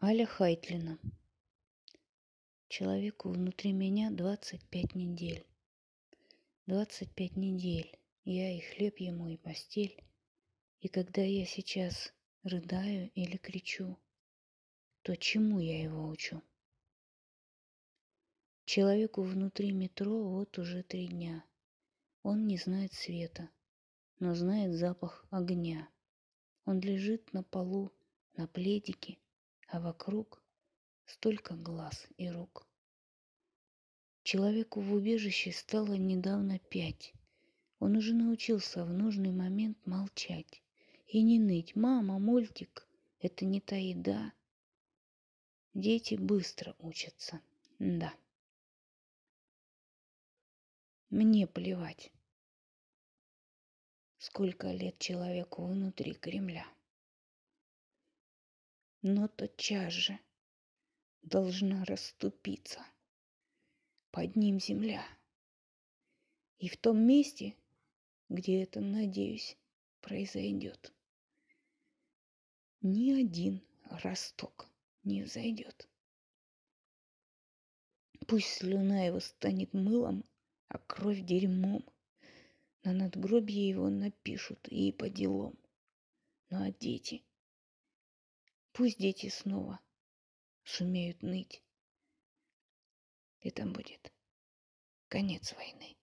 Аля Хайтлина. Человеку внутри меня 25 недель. 25 недель. Я и хлеб ему, и постель. И когда я сейчас рыдаю или кричу, то чему я его учу? Человеку внутри метро вот уже три дня. Он не знает света, но знает запах огня. Он лежит на полу, на пледике, а вокруг столько глаз и рук. Человеку в убежище стало недавно пять. Он уже научился в нужный момент молчать и не ныть. «Мама, мультик, это не та еда». Дети быстро учатся, да. Мне плевать, сколько лет человеку внутри Кремля но тотчас же должна расступиться под ним земля. И в том месте, где это, надеюсь, произойдет, ни один росток не взойдет. Пусть слюна его станет мылом, а кровь дерьмом. На надгробье его напишут и по делам. Ну а дети — Пусть дети снова сумеют ныть. И там будет конец войны.